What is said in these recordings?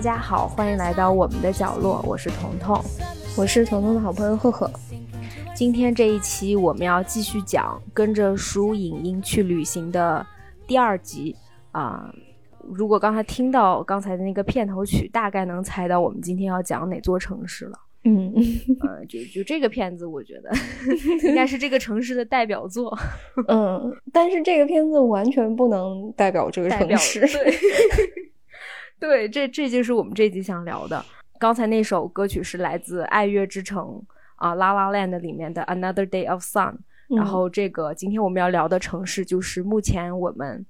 大家好，欢迎来到我们的角落，我是彤彤，我是彤彤的好朋友赫赫。今天这一期我们要继续讲跟着书影音去旅行的第二集啊。如果刚才听到刚才的那个片头曲，大概能猜到我们今天要讲哪座城市了。嗯，呃，就就这个片子，我觉得 应该是这个城市的代表作。嗯，但是这个片子完全不能代表这个城市。对，对，这这就是我们这集想聊的。刚才那首歌曲是来自《爱乐之城》啊，《La La Land》里面的《Another Day of Sun》。然后这个今天我们要聊的城市就是目前我们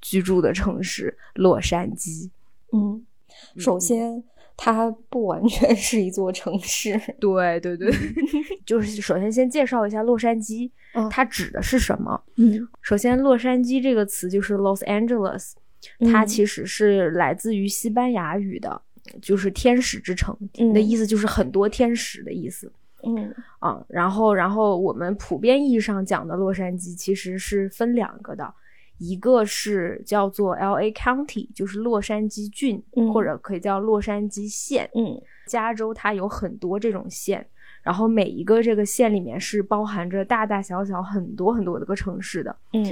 居住的城市——洛杉矶。嗯，首先。它不完全 是一座城市，对对对，就是首先先介绍一下洛杉矶，它指的是什么？嗯，首先洛杉矶这个词就是 Los Angeles，它其实是来自于西班牙语的，就是天使之城的意思，就是很多天使的意思。嗯啊，然后然后我们普遍意义上讲的洛杉矶其实是分两个的。一个是叫做 L A County，就是洛杉矶郡，或者可以叫洛杉矶县。嗯，加州它有很多这种县，然后每一个这个县里面是包含着大大小小很多很多的个城市的。嗯，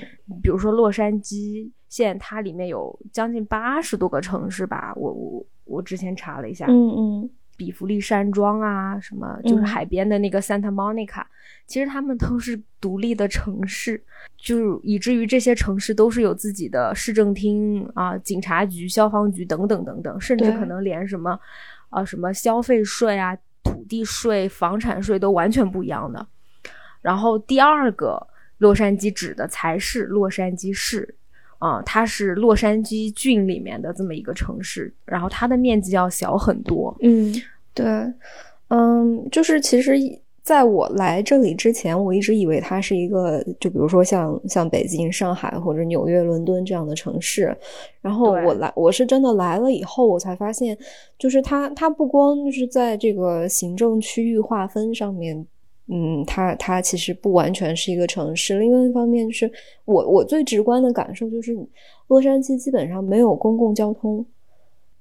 比如说洛杉矶县，它里面有将近八十多个城市吧。我我我之前查了一下。嗯嗯。比弗利山庄啊，什么就是海边的那个 Santa Monica，其实他们都是独立的城市，就以至于这些城市都是有自己的市政厅啊、警察局、消防局等等等等，甚至可能连什么，啊什么消费税啊、土地税、房产税都完全不一样的。然后第二个，洛杉矶指的才是洛杉矶市。啊，它是洛杉矶郡里面的这么一个城市，然后它的面积要小很多。嗯，对，嗯，就是其实在我来这里之前，我一直以为它是一个，就比如说像像北京、上海或者纽约、伦敦这样的城市。然后我来，我是真的来了以后，我才发现，就是它它不光就是在这个行政区域划分上面。嗯，它它其实不完全是一个城市。另外一方面，就是我我最直观的感受就是，洛杉矶基本上没有公共交通，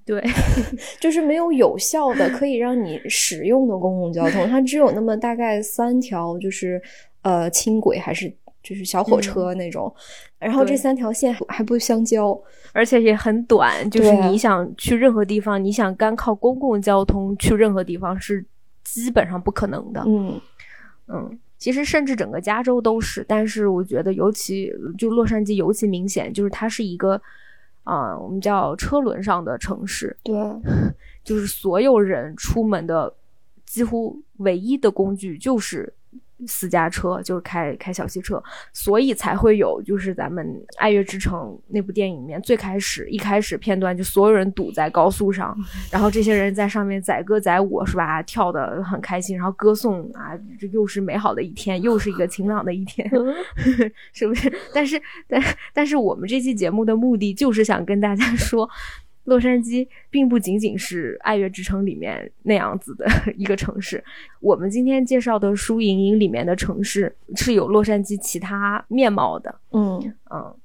对，就是没有有效的可以让你使用的公共交通。它只有那么大概三条，就是呃轻轨还是就是小火车那种。然后这三条线还不相交，而且也很短。就是你想去任何地方，你想干靠公共交通去任何地方是基本上不可能的。嗯。嗯，其实甚至整个加州都是，但是我觉得尤其就洛杉矶尤其明显，就是它是一个啊，我们叫车轮上的城市。对，就是所有人出门的几乎唯一的工具就是。私家车就是开开小汽车，所以才会有就是咱们《爱乐之城》那部电影里面最开始一开始片段，就所有人堵在高速上，然后这些人在上面载歌载舞，是吧？跳的很开心，然后歌颂啊，这又是美好的一天，又是一个晴朗的一天，是不是？但是但但是我们这期节目的目的就是想跟大家说。洛杉矶并不仅仅是《爱乐之城》里面那样子的 一个城市，我们今天介绍的《输赢营》里面的城市是有洛杉矶其他面貌的。嗯嗯，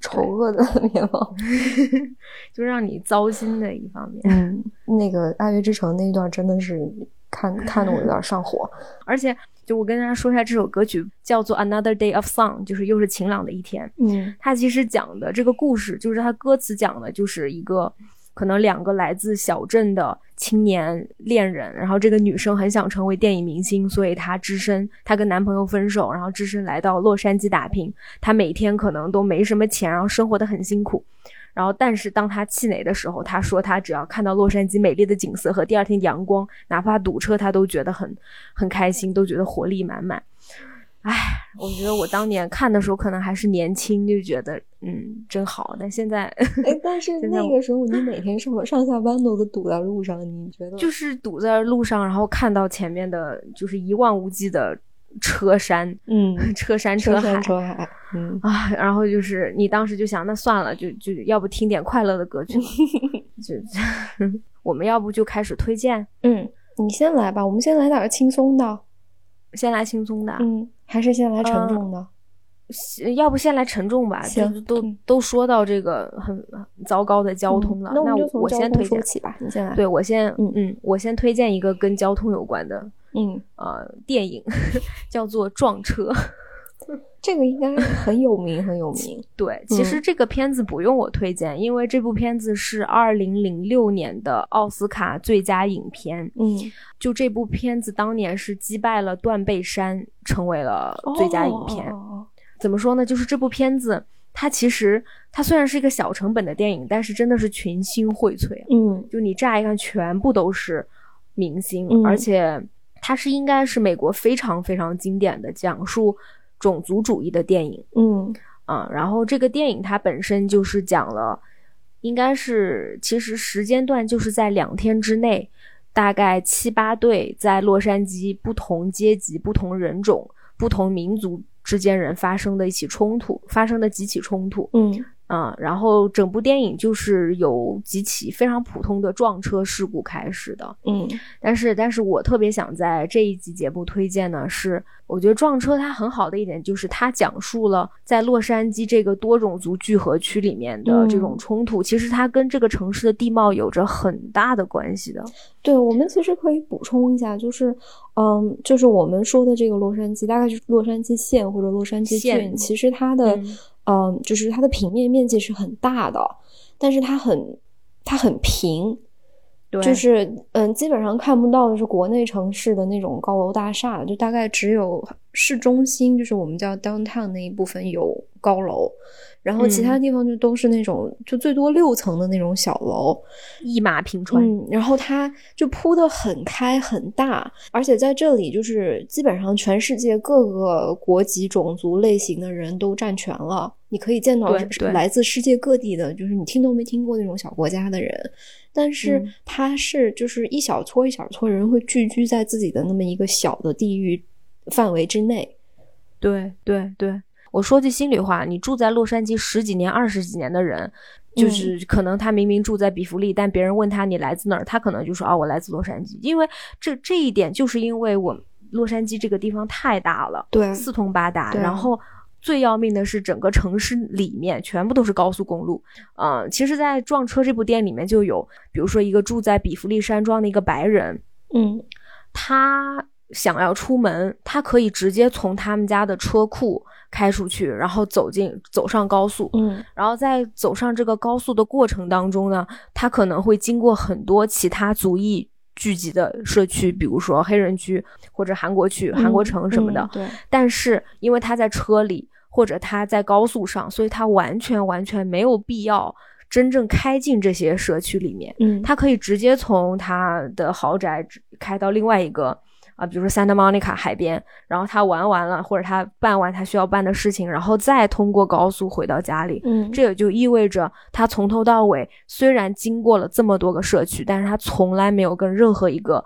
丑恶的面貌，就让你糟心的一方面。嗯，那个《爱乐之城》那一段真的是看看得我有点上火，而且。就我跟大家说一下，这首歌曲叫做《Another Day of Sun》，就是又是晴朗的一天。嗯，它其实讲的这个故事，就是它歌词讲的，就是一个可能两个来自小镇的青年恋人，然后这个女生很想成为电影明星，所以她只身，她跟男朋友分手，然后只身来到洛杉矶打拼。她每天可能都没什么钱，然后生活的很辛苦。然后，但是当他气馁的时候，他说他只要看到洛杉矶美丽的景色和第二天阳光，哪怕堵车，他都觉得很很开心，都觉得活力满满。唉，我觉得我当年看的时候可能还是年轻，就觉得嗯真好。但现在，哎，但是 那个时候你每天上上下班都得堵在路上，你觉得？就是堵在路上，然后看到前面的就是一望无际的。车山，嗯，车山车海，车海，嗯。啊，然后就是你当时就想，那算了，就就要不听点快乐的歌曲，就 我们要不就开始推荐，嗯，你先来吧，我们先来点轻松的，先来轻松的，嗯，还是先来沉重的，要不先来沉重吧，就是都都说到这个很糟糕的交通了，那我先推荐起吧，你先来。对我先，嗯。嗯，我先推荐一个跟交通有关的，嗯呃，电影 叫做《撞车》。这个应该很有名，很有名。对，其实这个片子不用我推荐，因为这部片子是二零零六年的奥斯卡最佳影片。嗯，就这部片子当年是击败了《断背山》，成为了最佳影片。怎么说呢？就是这部片子，它其实它虽然是一个小成本的电影，但是真的是群星荟萃。嗯，就你乍一看，全部都是明星，而且它是应该是美国非常非常经典的讲述。种族主义的电影，嗯啊，然后这个电影它本身就是讲了，应该是其实时间段就是在两天之内，大概七八对在洛杉矶不同阶级、不同人种、不同民族之间人发生的一起冲突，发生的几起冲突，嗯。啊，然后整部电影就是有几起非常普通的撞车事故开始的，嗯，但是，但是我特别想在这一集节目推荐呢，是我觉得撞车它很好的一点就是它讲述了在洛杉矶这个多种族聚合区里面的这种冲突，其实它跟这个城市的地貌有着很大的关系的。对，我们其实可以补充一下，就是，嗯，就是我们说的这个洛杉矶，大概是洛杉矶县或者洛杉矶郡，其实它的。嗯，就是它的平面面积是很大的，但是它很它很平，就是嗯，基本上看不到的是国内城市的那种高楼大厦，就大概只有市中心，就是我们叫 downtown 那一部分有高楼。然后其他地方就都是那种，就最多六层的那种小楼，一马平川。嗯，然后它就铺的很开很大，而且在这里就是基本上全世界各个国籍、种族类型的人都占全了。你可以见到来自世界各地的，就是你听都没听过那种小国家的人，但是他是就是一小撮一小撮人会聚居在自己的那么一个小的地域范围之内。对对对。我说句心里话，你住在洛杉矶十几年、二十几年的人，就是可能他明明住在比弗利，但别人问他你来自哪儿，他可能就说啊，我来自洛杉矶。因为这这一点，就是因为我洛杉矶这个地方太大了，对，四通八达。然后最要命的是，整个城市里面全部都是高速公路。嗯，其实，在撞车这部电影里面就有，比如说一个住在比弗利山庄的一个白人，嗯，他想要出门，他可以直接从他们家的车库。开出去，然后走进走上高速，嗯，然后在走上这个高速的过程当中呢，他可能会经过很多其他族裔聚集的社区，比如说黑人区或者韩国区、韩国城什么的。对。但是因为他在车里或者他在高速上，所以他完全完全没有必要真正开进这些社区里面。嗯，他可以直接从他的豪宅开到另外一个。啊，比如说 Santa Monica 海边，然后他玩完了，或者他办完他需要办的事情，然后再通过高速回到家里。嗯，这也就意味着他从头到尾虽然经过了这么多个社区，但是他从来没有跟任何一个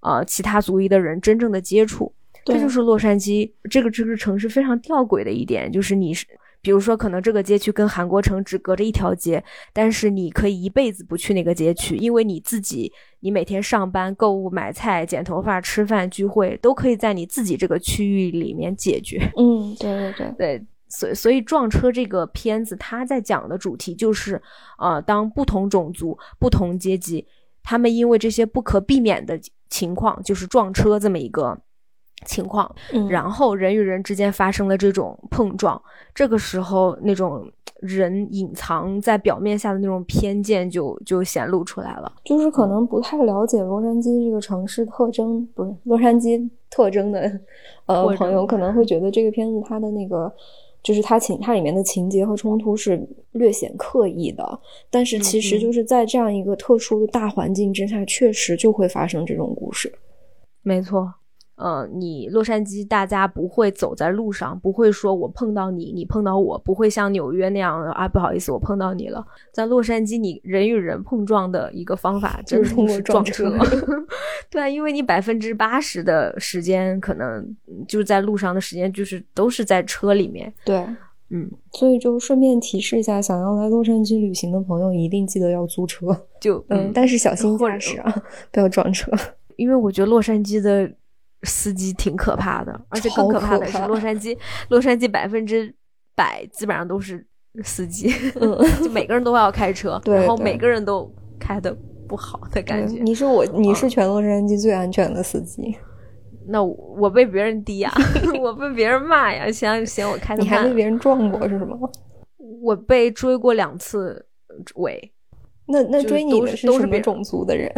呃其他族裔的人真正的接触。这就是洛杉矶这个这个城市非常吊诡的一点，就是你是。比如说，可能这个街区跟韩国城只隔着一条街，但是你可以一辈子不去那个街区，因为你自己，你每天上班、购物、买菜、剪头发、吃饭、聚会，都可以在你自己这个区域里面解决。嗯，对对对对，所以所以撞车这个片子，它在讲的主题就是，呃，当不同种族、不同阶级，他们因为这些不可避免的情况，就是撞车这么一个。情况，然后人与人之间发生了这种碰撞，这个时候那种人隐藏在表面下的那种偏见就就显露出来了。就是可能不太了解洛杉矶这个城市特征，不是洛杉矶特征的呃朋友，可能会觉得这个片子它的那个就是它情它里面的情节和冲突是略显刻意的，但是其实就是在这样一个特殊的大环境之下，确实就会发生这种故事。没错。嗯，你洛杉矶大家不会走在路上，不会说我碰到你，你碰到我，不会像纽约那样啊，不好意思，我碰到你了。在洛杉矶，你人与人碰撞的一个方法就是通过撞车。对啊，因为你百分之八十的时间可能就是在路上的时间，就是都是在车里面。对，嗯，所以就顺便提示一下，想要来洛杉矶旅行的朋友，一定记得要租车。就嗯，但是小心驾驶啊，不要撞车。因为我觉得洛杉矶的。司机挺可怕的，而且更可怕的是，洛杉矶，洛杉矶百分之百基本上都是司机，嗯，就每个人都要开车，然后每个人都开的不好的感觉。你是我，你是全洛杉矶最安全的司机，那我我被别人滴呀，我被别人骂呀，嫌嫌我开的慢。你还被别人撞过是吗？我被追过两次尾，那那追你的都是都是什么种族的人？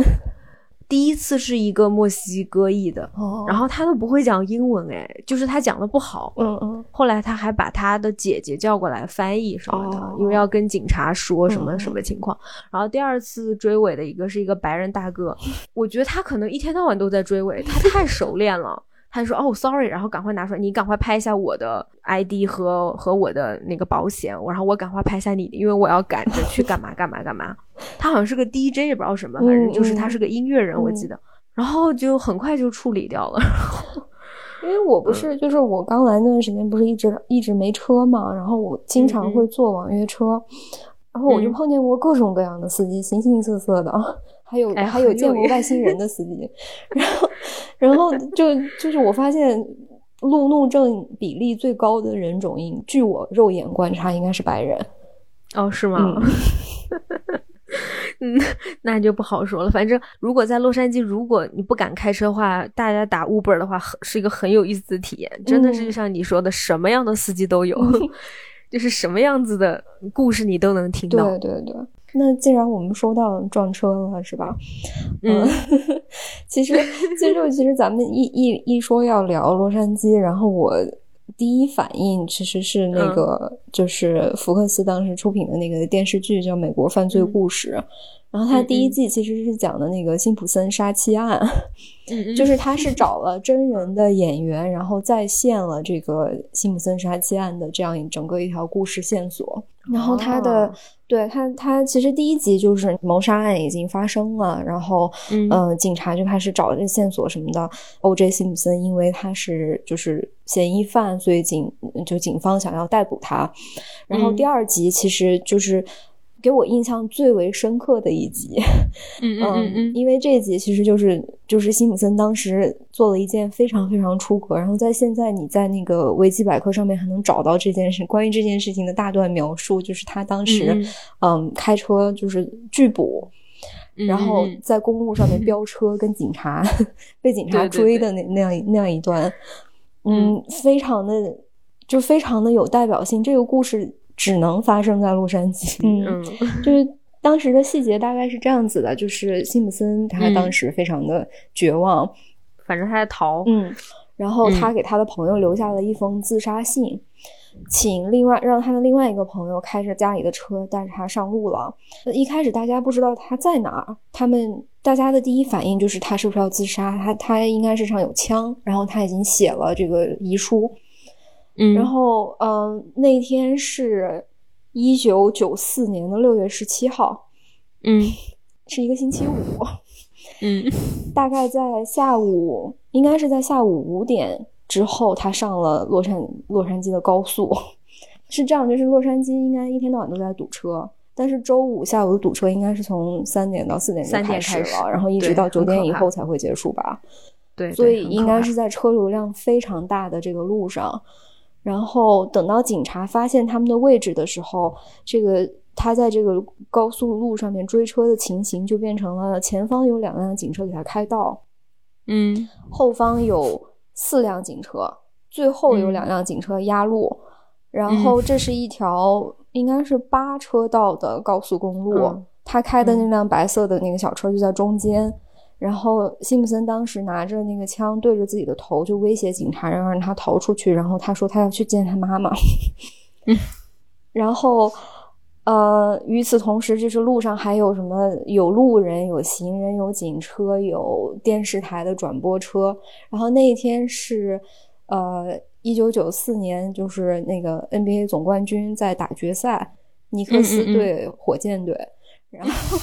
第一次是一个墨西哥裔的，哦然后他都不会讲英文，哎，就是他讲的不好。嗯嗯后来他还把他的姐姐叫过来翻译什么的，哦因为要跟警察说什么嗯什么情况。然后第二次追尾的一个是一个白人大哥，我觉得他可能一天到晚都在追尾，他太熟练了。他就说：“哦，sorry，然后赶快拿出来，你赶快拍一下我的 ID 和和我的那个保险，我然后我赶快拍一下你的，因为我要赶着去干嘛干嘛干嘛。他好像是个 DJ，也不知道什么，反正就是他是个音乐人，我记得。然后就很快就处理掉了。因为我不是，就是我刚来那段时间，不是一直一直没车嘛，然后我经常会坐网约车，然后我就嗯碰见过各种各样的司机，形形色色的，还有哎还有见过外星人的司机，然后然后就就是我发现路怒症比例最高的人种，应据我肉眼观察，应该是白人。哦，是吗？嗯，那就不好说了。反正如果在洛杉矶，如果你不敢开车的话，大家打 Uber 的话，是一个很有意思的体验。真的是像你说的，什么样的司机都有 就是什么样子的故事你都能听到。对对对。那既然我们说到撞车了，是吧？嗯，其实其实其实咱们一一一说要聊洛杉矶，然后我第一反应其实是那个、就是福克斯当时出品的那个电视剧叫《美国犯罪故事》，然后它第一季其实是讲的那个辛普森杀妻案，嗯就是他是 找了真人的演员，然后再现了这个辛普森杀妻案的这样一整个一条故事线索。然后他的、哦对他他其实第一集就是谋杀案已经发生了，然后嗯呃警察就开始找这线索什么的。O.J. 辛普森因为他是就是嫌疑犯，所以警就警方想要逮捕他。然后嗯第二集其实就是。给我印象最为深刻的一集，嗯嗯嗯嗯因为这一集其实就是就是辛普森当时做了一件非常非常出格，然后在现在你在那个维基百科上面还能找到这件事关于这件事情的大段描述，就是他当时嗯嗯。开车就是拒捕，嗯然后在公路上面 飙车，跟警察被警察追的那那样那样一段，嗯，非常的就非常的有代表性。这个故事只能发生在洛杉矶，嗯，嗯就是当时的细节大概是这样子的，就是辛普森他嗯当时非常的绝望，反正他在逃。嗯，然后他嗯给他的朋友留下了一封自杀信。请另外让他的另外一个朋友开着家里的车带着他上路了。一开始大家不知道他在哪儿，他们大家的第一反应就是他是不是要自杀？他他应该身上有枪，然后他已经写了这个遗书。嗯，然后嗯、呃那天是一九九四年的六月十七号，嗯 是一个星期五。嗯 大概在下午，应该是在下午五点之后，他上了洛杉洛杉矶的高速。是这样，就是洛杉矶应该一天到晚都在堵车，但是周五下午的堵车应该是从三点到四点就开始了，然后一直到九点以后才会结束吧。对，所以应该是在车流量非常大的这个路上。然后等到警察发现他们的位置的时候，这个他在这个高速路上面追车的情形就变成了前方有两辆警车给他开道，嗯后方有四辆警车，最后有嗯两辆警车压路。然后这是一条应该是八车道的高速公路，嗯他开的那辆白色的那个小车就在中间。然后辛普森当时拿着那个枪对着自己的头，就威胁警察，让让他逃出去。然后他说他要去见他妈妈。嗯 然后，呃，与此同时，就是路上还有什么有路人、有行人、有警车、有电视台的转播车。然后那一天是，呃，一九九四年，就是那个 NBA 总冠军在打决赛，尼克斯嗯嗯嗯对火箭队。然后，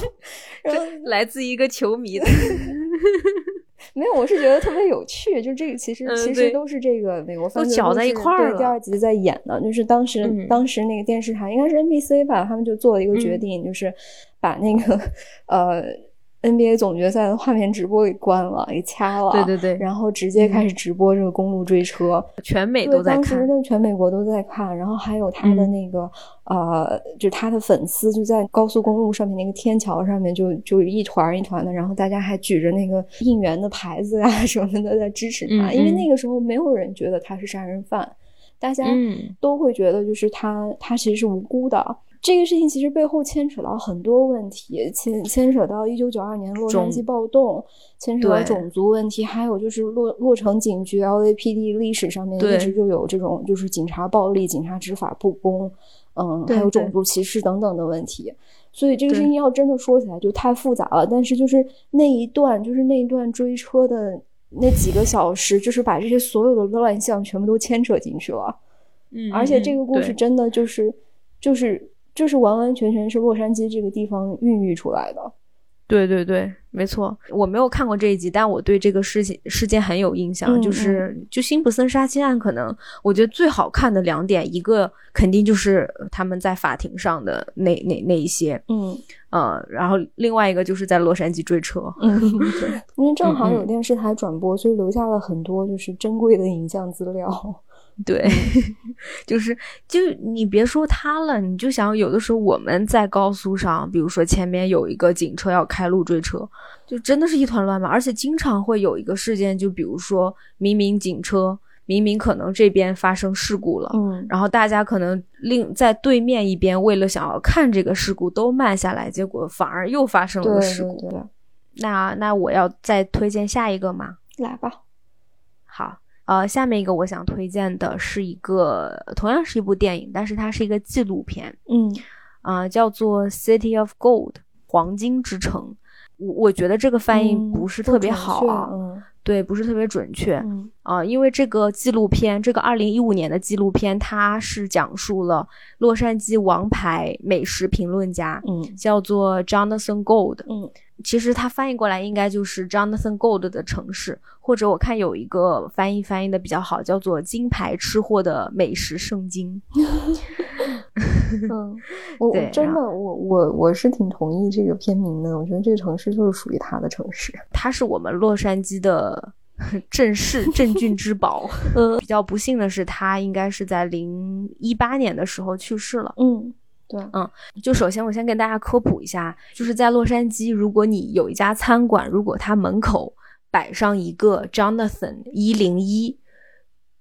然后来自一个球迷的，没有，我是觉得特别有趣，就这个其实、嗯其实都是这个美国犯罪搅在一块儿了第二集在演的，就是当时、嗯。当时那个电视台应该是 NBC 吧，他们就做了一个决嗯。定，就是把那个呃 NBA 总决赛的画面直播给关了，给掐了。对对对，然后直接开始直播这个公路追车，全美都在看。当时的全美国都在看，然后还有他的那个呃，就他的粉丝就在高速公路上面那个天桥上面，就就一团一团的，然后大家还举着那个应援的牌子啊什么的在支持他，因为那个时候没有人觉得他是杀人犯，大家都会觉得就是他他其实是无辜的。这个事情其实背后牵扯到很多问题，牵牵扯到一九九二年洛杉矶暴动，牵扯到种族问题，还有就是洛洛城警局 LAPD 历史上面一直就有这种就是警察暴力、警察执法不公，嗯，还有种族歧视等等的问题。所以这个事情要真的说起来就太复杂了。但是就是那一段，就是那一段追车的那几个小时，就是把这些所有的乱象全部都牵扯进去了。嗯，而且这个故事真的就是就是。就是完完全全是洛杉矶这个地方孕育出来的，对对对，没错。我没有看过这一集，但我对这个事情事件很有印象。就是就辛普森杀妻案，可能我觉得最好看的两点，一个肯定就是他们在法庭上的那那那一些，嗯呃，然后另外一个就是在洛杉矶追车，嗯，对，因为正好有电视台转播，所以留下了很多就是珍贵的影像资料。对，就是就你别说他了，你就想有的时候我们在高速上，比如说前面有一个警车要开路追车，就真的是一团乱麻，而且经常会有一个事件，就比如说明明警车明明可能这边发生事故了，嗯，然后大家可能另在对面一边为了想要看这个事故都慢下来，结果反而又发生了事故。那那我要再推荐下一个吗？来吧，好。呃，下面一个我想推荐的是一个同样是一部电影，但是它是一个纪录片，嗯，啊，叫做《City of Gold》黄金之城。我我觉得这个翻译不是特别好啊，对，不是特别准确啊，因为这个纪录片，这个二零一五年的纪录片，它是讲述了洛杉矶王牌美食评论家，嗯，叫做 Jonathan Gold，嗯。其实它翻译过来应该就是 Jonathan Gold 的城市，或者我看有一个翻译翻译的比较好，叫做“金牌吃货的美食圣经”。嗯，我真的我我我是挺同意这个片名的。我觉得这个城市就是属于他的城市，它是我们洛杉矶的 镇市镇郡之宝。嗯，比较不幸的是，他应该是在零一八年的时候去世了。嗯。对，嗯，就首先我先跟大家科普一下，就是在洛杉矶，如果你有一家餐馆，如果它门口摆上一个 Jonathan 一零一，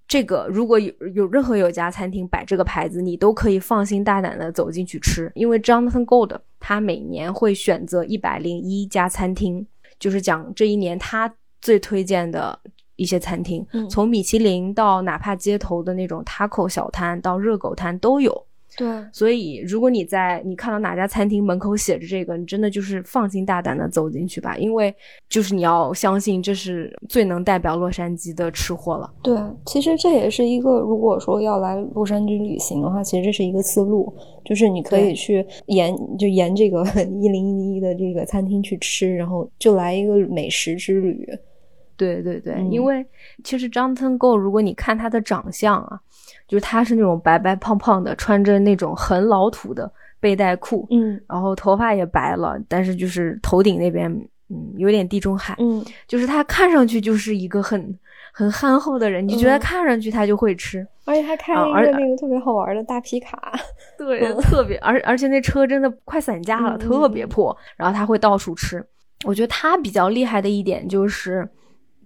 这个如果有有任何有家餐厅摆这个牌子，你都可以放心大胆的走进去吃，因为 Jonathan Gold 他每年会选择一百零一家餐厅，就是讲这一年他最推荐的一些餐厅，从米其林到哪怕街头的那种 taco 小摊到热狗摊都有。对，所以如果你在你看到哪家餐厅门口写着这个，你真的就是放心大胆的走进去吧，因为就是你要相信这是最能代表洛杉矶的吃货了。对，其实这也是一个，如果说要来洛杉矶旅行的话，其实这是一个思路，就是你可以去沿就沿这个 一零一的这个餐厅去吃，然后就来一个美食之旅。对对对，因为其实 Jonathan Go，如果你看他的长相啊。就是他是那种白白胖胖的，穿着那种很老土的背带裤，嗯，然后头发也白了，但是就是头顶那边，嗯，有点地中海，嗯，就是他看上去就是一个很很憨厚的人，你觉得看上去他就会吃，而且还开了一个那个特别好玩的大皮卡，对，特别，而而且那车真的快散架了，特别破，然后他会到处吃。我觉得他比较厉害的一点就是，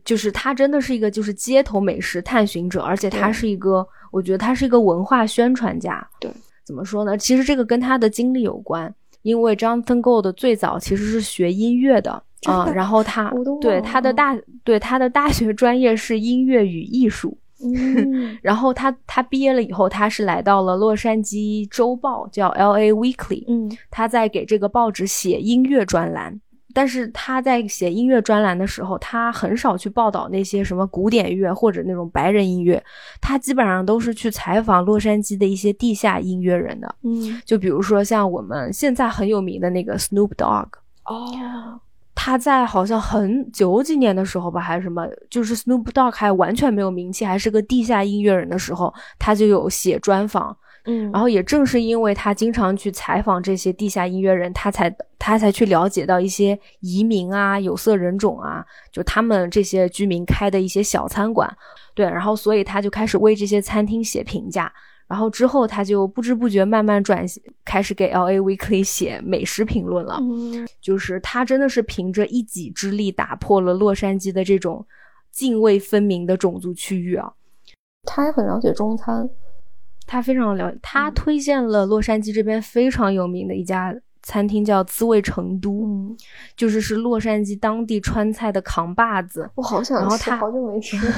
就是他真的是一个就是街头美食探寻者，而且他是一个。我觉得他是一个文化宣传家。对，怎么说呢？其实这个跟他的经历有关，因为 Jonathan Gold 最早其实是学音乐的啊，然后他对他的大对他的大学专业是音乐与艺术。嗯，然后他他毕业了以后，他是来到了洛杉矶周报，叫 L.A. Weekly。嗯，他在给这个报纸写音乐专栏。但是他在写音乐专栏的时候，他很少去报道那些什么古典乐或者那种白人音乐，他基本上都是去采访洛杉矶的一些地下音乐人的。嗯，就比如说像我们现在很有名的那个 Snoop Dogg。哦，他在好像很九几年的时候吧，还是什么，就是 Snoop Dogg 还完全没有名气，还是个地下音乐人的时候，他就有写专访。嗯，然后也正是因为他经常去采访这些地下音乐人，他才他才去了解到一些移民啊、有色人种啊，就他们这些居民开的一些小餐馆，对，然后所以他就开始为这些餐厅写评价，然后之后他就不知不觉慢慢转开始给 L A Weekly 写美食评论了，就是他真的是凭着一己之力打破了洛杉矶的这种泾渭分明的种族区域啊，他也很了解中餐。他非常了，他推荐了洛杉矶这边非常有名的一家餐厅，叫滋味成都，就是是洛杉矶当地川菜的扛把子。我好想然后他好久没吃了，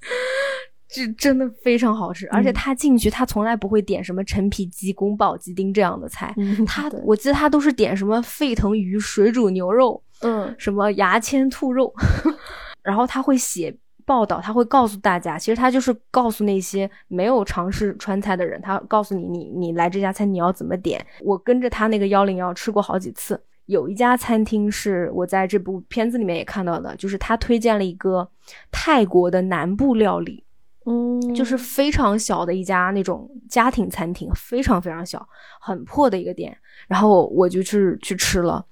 这真的非常好吃。而且他进去，他从来不会点什么陈皮鸡、宫保鸡丁这样的菜，他我记得他都是点什么沸腾鱼、水煮牛肉，嗯，什么牙签兔肉，然后他会写。报道他会告诉大家，其实他就是告诉那些没有尝试川菜的人，他告诉你，你你来这家餐你要怎么点。我跟着他那个幺零幺吃过好几次，有一家餐厅是我在这部片子里面也看到的，就是他推荐了一个泰国的南部料理，嗯，就是非常小的一家那种家庭餐厅，非常非常小，很破的一个店，然后我就去去吃了。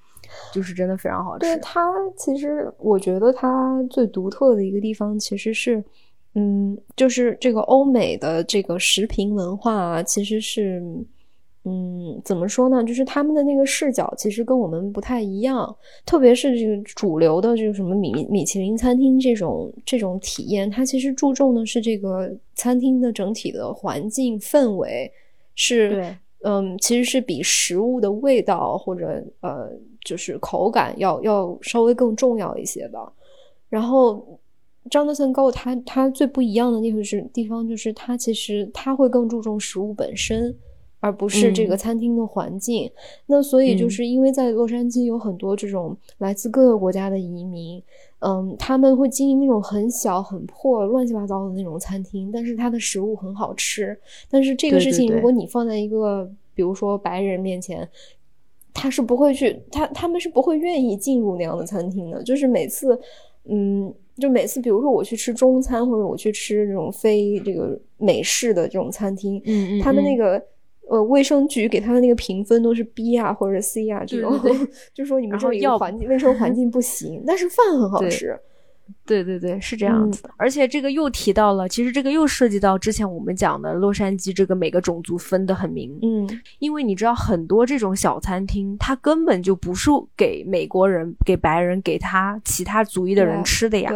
就是真的非常好吃。对它，其实我觉得它最独特的一个地方，其实是，嗯，就是这个欧美的这个食品文化啊，其实是，嗯，怎么说呢？就是他们的那个视角其实跟我们不太一样，特别是这个主流的这个什么米米其林餐厅这种这种体验，它其实注重的是这个餐厅的整体的环境氛围，是对。嗯，其实是比食物的味道或者呃，就是口感要要稍微更重要一些的。然后，Jonathan Go 他他最不一样的地方是地方，就是他其实他会更注重食物本身，而不是这个餐厅的环境。那所以就是因为在洛杉矶有很多这种来自各个国家的移民。嗯，他们会经营那种很小、很破、乱七八糟的那种餐厅，但是它的食物很好吃。但是这个事情，如果你放在一个，比如说白人面前，他是不会去，他他们是不会愿意进入那样的餐厅的。就是每次，嗯，就每次，比如说我去吃中餐，或者我去吃这种非这个美式的这种餐厅，嗯嗯，他们那个。呃，卫生局给他的那个评分都是 B 啊或者 C 啊这种，就说你们这里环境卫生环 境不行，但是饭很好吃。对对对，是这样子的。而且这个又提到了，其实这个又涉及到之前我们讲的洛杉矶这个每个种族分得很明。嗯，因为你知道很多这种小餐厅，它根本就不是给美国人、给白人、给他其他族裔的人吃的呀。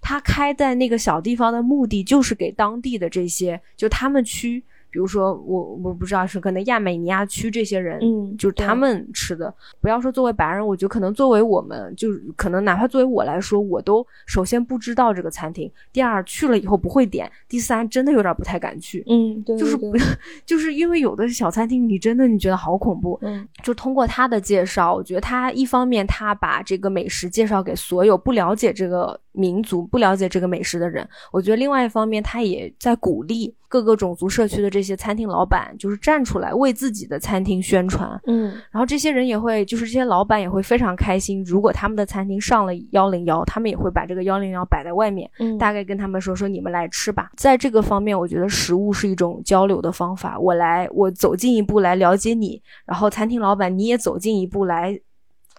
他开在那个小地方的目的就是给当地的这些，就他们区。比如说我我不知道是可能亚美尼亚区这些人，嗯，就是他们吃的。不要说作为白人，我觉得可能作为我们，就是可能哪怕作为我来说，我都首先不知道这个餐厅，第二去了以后不会点，第三真的有点不太敢去。嗯，对，就是 就是因为有的小餐厅，你真的你觉得好恐怖。嗯，就通过他的介绍，我觉得他一方面他把这个美食介绍给所有不了解这个民族、不了解这个美食的人，我觉得另外一方面他也在鼓励。各个种族社区的这些餐厅老板，就是站出来为自己的餐厅宣传，嗯，然后这些人也会，就是这些老板也会非常开心。如果他们的餐厅上了幺零幺，他们也会把这个幺零幺摆在外面，嗯，大概跟他们说说你们来吃吧。在这个方面，我觉得食物是一种交流的方法。我来，我走进一步来了解你，然后餐厅老板你也走进一步来，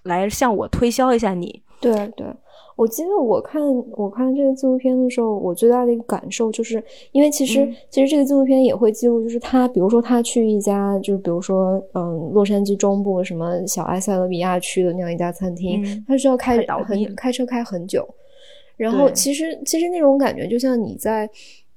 来向我推销一下你。对对。我记得我看我看这个纪录片的时候，我最大的一个感受就是，因为其实其实这个纪录片也会记录，就是他比如说他去一家，就是比如说嗯洛杉矶中部什么小埃塞俄比亚区的那样一家餐厅，他需要开很开车开很久，然后其实其实那种感觉就像你在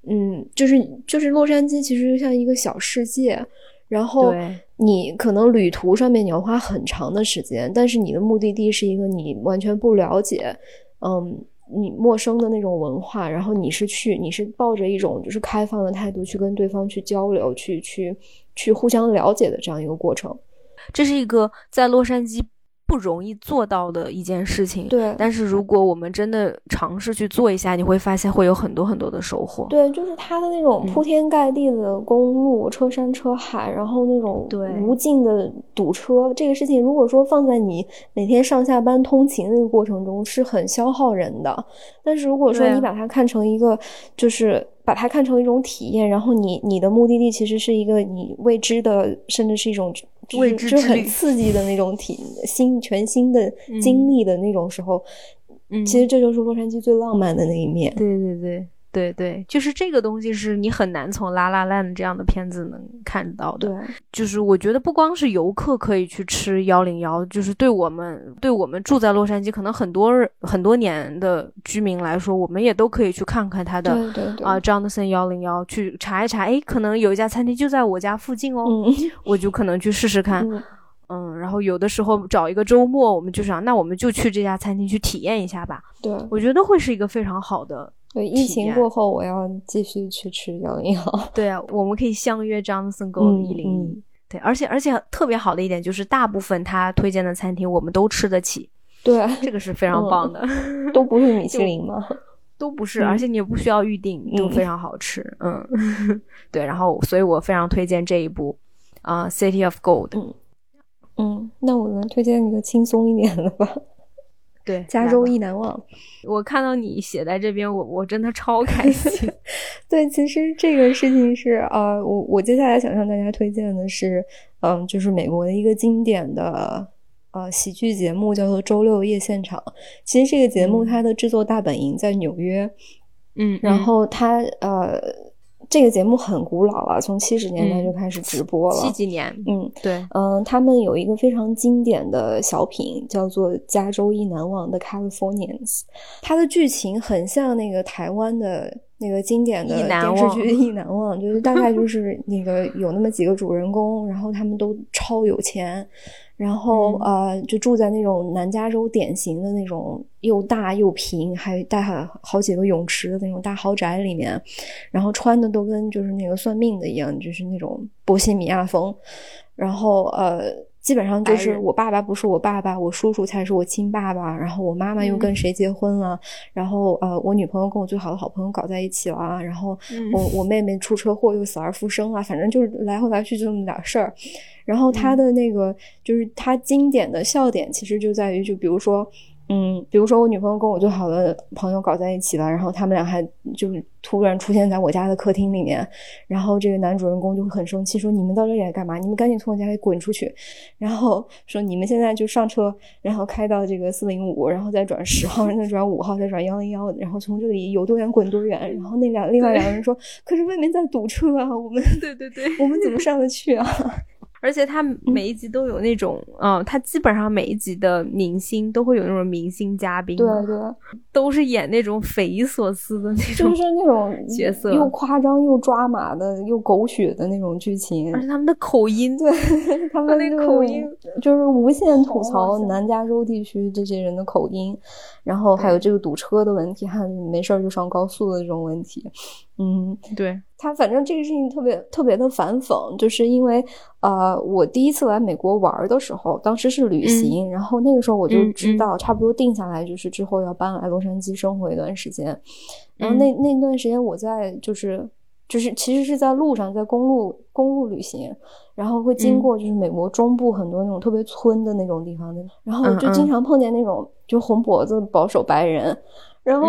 嗯就是就是洛杉矶其实就像一个小世界。然后你可能旅途上面你要花很长的时间，但是你的目的地是一个你完全不了解，嗯，你陌生的那种文化，然后你是去，你是抱着一种就是开放的态度去跟对方去交流，去去去互相了解的这样一个过程。这是一个在洛杉矶。不容易做到的一件事情，对。但是如果我们真的尝试去做一下，你会发现会有很多很多的收获。对，就是它的那种铺天盖地的公路，车山车海，然后那种无尽的堵车，这个事情如果说放在你每天上下班通勤那个过程中，是很消耗人的。但是如果说你把它看成一个，就是把它看成一种体验，然后你你的目的地其实是一个你未知的，甚至是一种。未知就很刺激的那种体新全新的经历的那种时候，嗯，其实这就是洛杉矶最浪漫的那一面。对对对。对对，就是这个东西是你很难从《拉拉烂》这样的片子能看到的。对，就是我觉得不光是游客可以去吃幺零幺，就是对我们对我们住在洛杉矶可能很多很多年的居民来说，我们也都可以去看看它的啊，Johnson 幺零幺，去查一查。哎，可能有一家餐厅就在我家附近哦，我就可能去试试看。嗯，然后有的时候找一个周末，我们就想，那我们就去这家餐厅去体验一下吧。对，我觉得会是一个非常好的。对，疫情过后，我要继续去吃幺零幺。对啊，我们可以相约 Johnson Go 一零一。对，而且而且特别好的一点就是，大部分他推荐的餐厅我们都吃得起。对，这个是非常棒的。都不是米其林吗？都不是，而且你也不需要预定，都非常好吃。嗯，对，然后所以我非常推荐这一部啊，《City of Gold》。嗯，那我能推荐一个轻松一点的吧？对，加州意难忘。我看到你写在这边，我我真的超开心。对，其实这个事情是呃，我我接下来想向大家推荐的是，嗯，就是美国的一个经典的呃喜剧节目，叫做《周六夜现场》。其实这个节目它的制作大本营在纽约，嗯，然后它呃。这个节目很古老了，从七十年代就开始直播了。七几年，嗯，对，嗯，他们有一个非常经典的小品，叫做《加州一难忘的 Californians》。它的剧情很像那个台湾的那个经典的电视剧《一难忘》，就是大概就是那个有那么几个主人公，然后他们都超有钱。然后呃，就住在那种南加州典型的那种又大又平，还带好好几个泳池的那种大豪宅里面，然后穿的都跟就是那个算命的一样，就是那种波西米亚风。然后呃，基本上就是我爸爸不是我爸爸，我叔叔才是我亲爸爸。然后我妈妈又跟谁结婚了？然后呃，我女朋友跟我最好的好朋友搞在一起了。然后我我妹妹出车祸又死而复生了，反正就是来回来去就这么点事儿。然后他的那个就是他经典的笑点，其实就在于，就比如说，嗯，比如说我女朋友跟我最好的朋友搞在一起了，然后他们俩还就是突然出现在我家的客厅里面，然后这个男主人公就会很生气，说你们到这里来干嘛？你们赶紧从我家里滚出去！然后说你们现在就上车，然后开到这个四零五，然后再转十号，再转五号，再转幺零幺，然后从这里有多远滚多远。然后那两另外两个人说，可是外面在堵车啊，我们对对对，我们怎么上得去啊？而且他每一集都有那种，嗯，他基本上每一集的明星都会有那种明星嘉宾，对对，都是演那种匪夷所思的那种，就是那种 角色，又夸张又抓马的，又狗血的那种剧情。而且他们的口音，对他们那口音，就是无限吐槽南加州地区这些人的口音，然后还有这个堵车的问题，还有没事儿就上高速的这种问题。嗯，对。他，反正这个事情特别特别的反讽，就是因为呃，我第一次来美国玩的时候，当时是旅行，然后那个时候我就知道，差不多定下来就是之后要搬来洛杉矶生活一段时间，然后那那段时间我在就是就是其实是在路上，在公路公路旅行，然后会经过就是美国中部很多那种特别村的那种地方的，然后就经常碰见那种就红脖子保守白人，然后。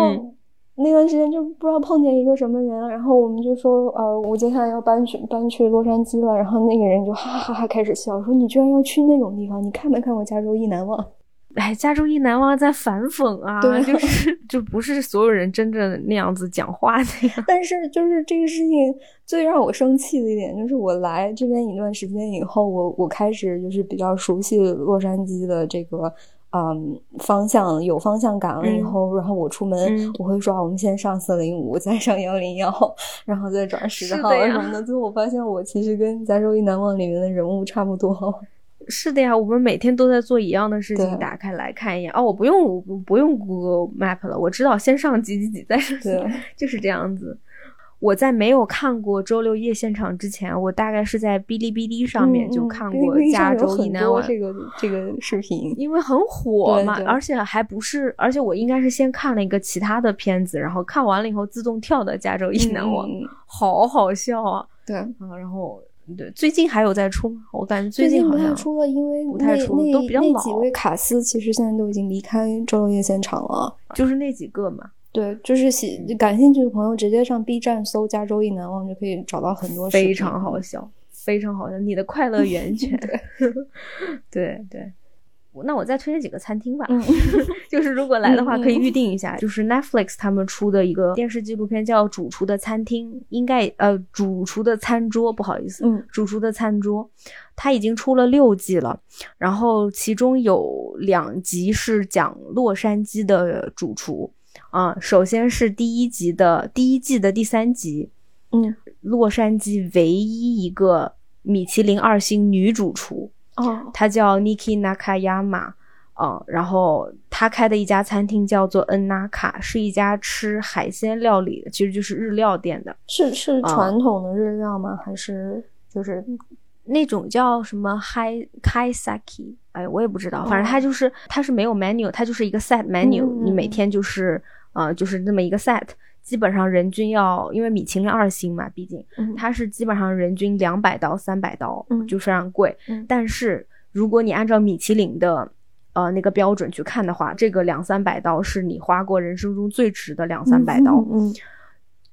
那段时间就不知道碰见一个什么人，然后我们就说，呃，我接下来要搬去搬去洛杉矶了，然后那个人就哈哈哈开始笑，说你居然要去那种地方？你看没看过《加州一难忘》？哎，《加州一难忘》在反讽啊，就是就不是所有人真正那样子讲话的呀。但是就是这个事情最让我生气的一点，就是我来这边一段时间以后，我我开始就是比较熟悉洛杉矶的这个。嗯，方向有方向感了以后，然后我出门我会说，我们先上四零五，再上幺零幺，然后再转十号什么的。最后我发现，我其实跟《加州一难忘》里面的人物差不多。是的呀，我们每天都在做一样的事情，打开来看一眼。哦，我不用，我不用 Google Map 了，我知道先上几几几，再上，就是这样子。我在没有看过周六夜现场之前，我大概是在哔哩哔哩上面就看过《加州一难忘》这个这个视频，因为很火嘛，而且还不是，而且我应该是先看了一个其他的片子，然后看完了以后自动跳的《加州一难忘》，好好笑啊！对啊，然后对，最近还有在出吗？我感觉最近好像出了，因为不太出，都比较老。几位卡斯其实现在都已经离开周六夜现场了，就是那几个嘛。对，就是喜感兴趣的朋友，直接上 B 站搜《加州一难忘》就可以找到很多非常好笑，非常好笑你的快乐源 泉。对 对。那我再推荐几个餐厅吧，就是如果来的话可以预定一下。就是 Netflix 他们出的一个电视纪录片叫《主厨的餐厅》，应该呃，主厨的餐桌，不好意思，嗯，主厨的餐桌，它已经出了六季了，然后其中有两集是讲洛杉矶的主厨啊。首先是第一集的第一季的第三集，嗯，洛杉矶唯一一个米其林二星女主厨。哦，他叫 Niki Nakayama，嗯，然后他开的一家餐厅叫做恩纳卡，是一家吃海鲜料理的，其实就是日料店的。是是传统的日料吗？还是就是那种叫什么 Hi Kaisaki？哎，我也不知道，反正它就是它是没有 menu，它就是一个 set menu，你每天就是呃就是那么一个 set。基本上人均要，因为米其林二星嘛，毕竟它是基本上人均两百刀、三百刀，就非常贵。但是如果你按照米其林的呃那个标准去看的话，这个两三百刀是你花过人生中最值的两三百刀。嗯，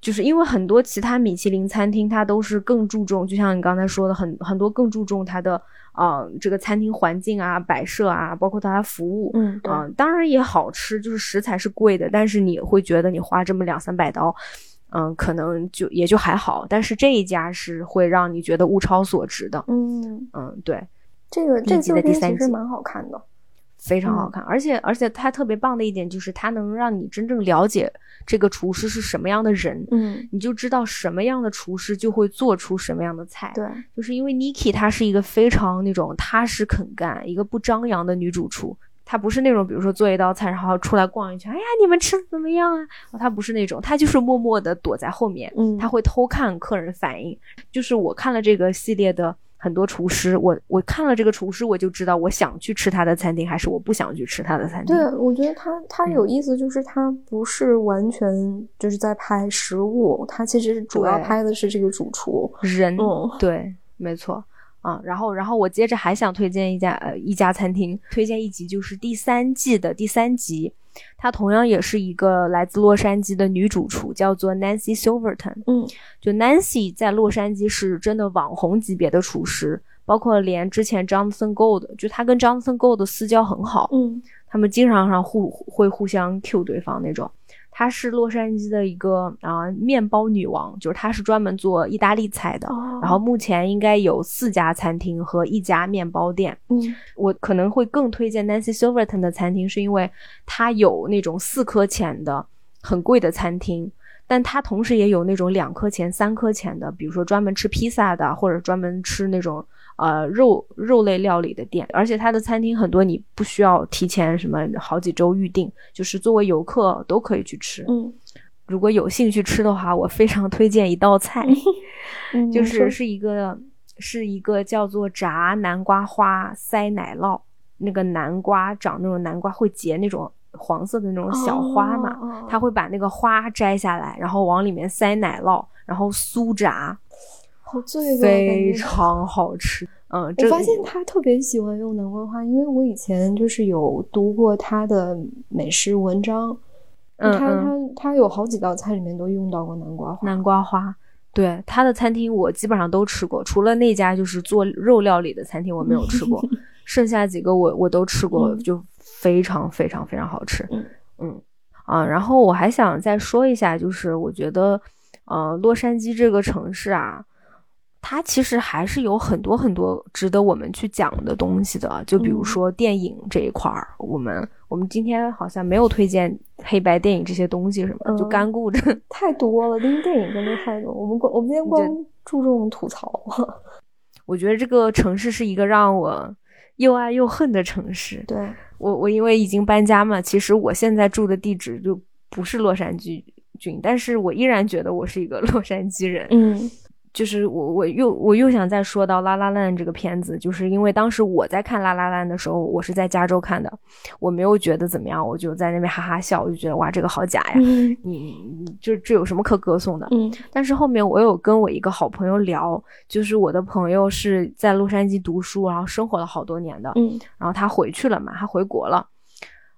就是因为很多其他米其林餐厅，它都是更注重，就像你刚才说的，很很多更注重它的。啊，这个餐厅环境啊、摆设啊，包括它的服务，嗯，啊，当然也好吃，就是食材是贵的，但是你会觉得你花这么两三百刀，嗯，可能就也就还好。但是这一家是会让你觉得物超所值的，嗯嗯，对，这个这季的第三集蛮好看的。非常好看，而且而且它特别棒的一点就是它能让你真正了解这个厨师是什么样的人，嗯，你就知道什么样的厨师就会做出什么样的菜。对，就是因为 Niki 她是一个非常那种踏实肯干、一个不张扬的女主厨，她不是那种比如说做一道菜然后出来逛一圈，哎呀你们吃的怎么样啊？她不是那种，她就是默默的躲在后面，嗯，她会偷看客人反应。就是我看了这个系列的。很多厨师，我我看了这个厨师，我就知道我想去吃他的餐厅，还是我不想去吃他的餐厅。对，我觉得他他有意思，就是他不是完全就是在拍食物，他其实主要拍的是这个主厨人。嗯，对，没错。啊，然后然后我接着还想推荐一家呃一家餐厅，推荐一集就是第三季的第三集。她同样也是一个来自洛杉矶的女主厨，叫做 Nancy Silverton。嗯，就 Nancy 在洛杉矶是真的网红级别的厨师，包括连之前 Jonathan Gold，就她跟 Jonathan Gold 私交很好。嗯，他们经常上互会互相 Q 对方那种。她是洛杉矶的一个啊面包女王，就是她是专门做意大利菜的。然后目前应该有四家餐厅和一家面包店。嗯，我可能会更推荐 Nancy Silverton 的餐厅，是因为它有那种四颗钱的很贵的餐厅，但它同时也有那种两颗钱、三颗钱的，比如说专门吃披萨的，或者专门吃那种。呃，肉肉类料理的店，而且它的餐厅很多，你不需要提前什么好几周预定，就是作为游客都可以去吃。嗯，如果有兴趣吃的话，我非常推荐一道菜，就是是一个是一个叫做炸南瓜花塞奶酪。那个南瓜长那种南瓜会结那种黄色的那种小花嘛，他会把那个花摘下来，然后往里面塞奶酪，然后酥炸。好罪非常好吃。嗯，我发现他特别喜欢用南瓜花，因为我以前就是有读过他的美食文章，他他他有好几道菜里面都用到过南瓜花。南瓜花，对他的餐厅我基本上都吃过，除了那家就是做肉料理的餐厅我没有吃过，剩下几个我我都吃过，就非常非常非常好吃。嗯啊，然后我还想再说一下，就是我觉得呃，洛杉矶这个城市啊。它其实还是有很多很多值得我们去讲的东西的，就比如说电影这一块儿，我们我们今天好像没有推荐黑白电影这些东西，什么就干顾着 太多了，因为电影真的太多。我们光我们今天光注重吐槽。我觉得这个城市是一个让我又爱又恨的城市。对我我因为已经搬家嘛，其实我现在住的地址就不是洛杉矶郡，但是我依然觉得我是一个 洛杉矶人。嗯。就是我，我又我又想再说到《拉拉烂》这个片子，就是因为当时我在看《拉拉烂》的时候，我是在加州看的，我没有觉得怎么样，我就在那边哈哈笑，我就觉得哇，这个好假呀！你你这这有什么可歌颂的？嗯。但是后面我有跟我一个好朋友聊，就是我的朋友是在洛杉矶读书，然后生活了好多年的，嗯。然后他回去了嘛，他回国了。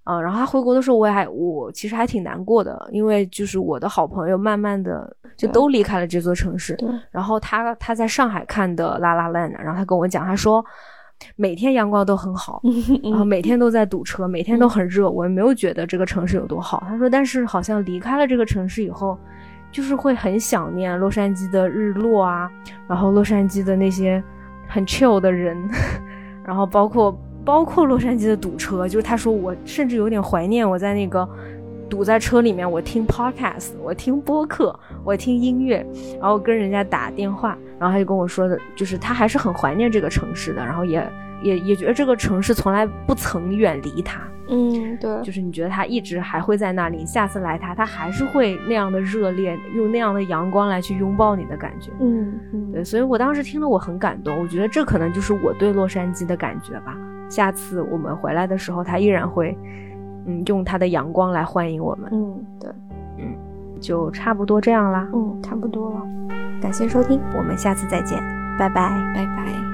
嗯，然后他回国的时候，我也还我其实还挺难过的，因为就是我的好朋友慢慢的就都离开了这座城市。对，然后他他在上海看的《拉拉烂》，然后他跟我讲，他说每天阳光都很好，然后每天都在堵车，每天都很热，我也没有觉得这个城市有多好。他说，但是好像离开了这个城市以后，就是会很想念洛杉矶的日落啊，然后洛杉矶的那些很 chill 的人，然后包括。包括洛杉矶的堵车，就是他说我甚至有点怀念我在那个堵在车里面，我听 podcast，我听播客，我听音乐，然后跟人家打电话，然后他就跟我说的，就是他还是很怀念这个城市的，然后也也也觉得这个城市从来不曾远离他。嗯，对，就是你觉得他一直还会在那里，下次来他，他还是会那样的热烈，用那样的阳光来去拥抱你的感觉。嗯，对，所以我当时听了我很感动，我觉得这可能就是我对洛杉矶的感觉吧。下次我们回来的时候，他依然会，嗯，用他的阳光来欢迎我们。嗯，对，嗯，就差不多这样啦。嗯，差不多了。感谢收听，我们下次再见，拜拜，拜拜。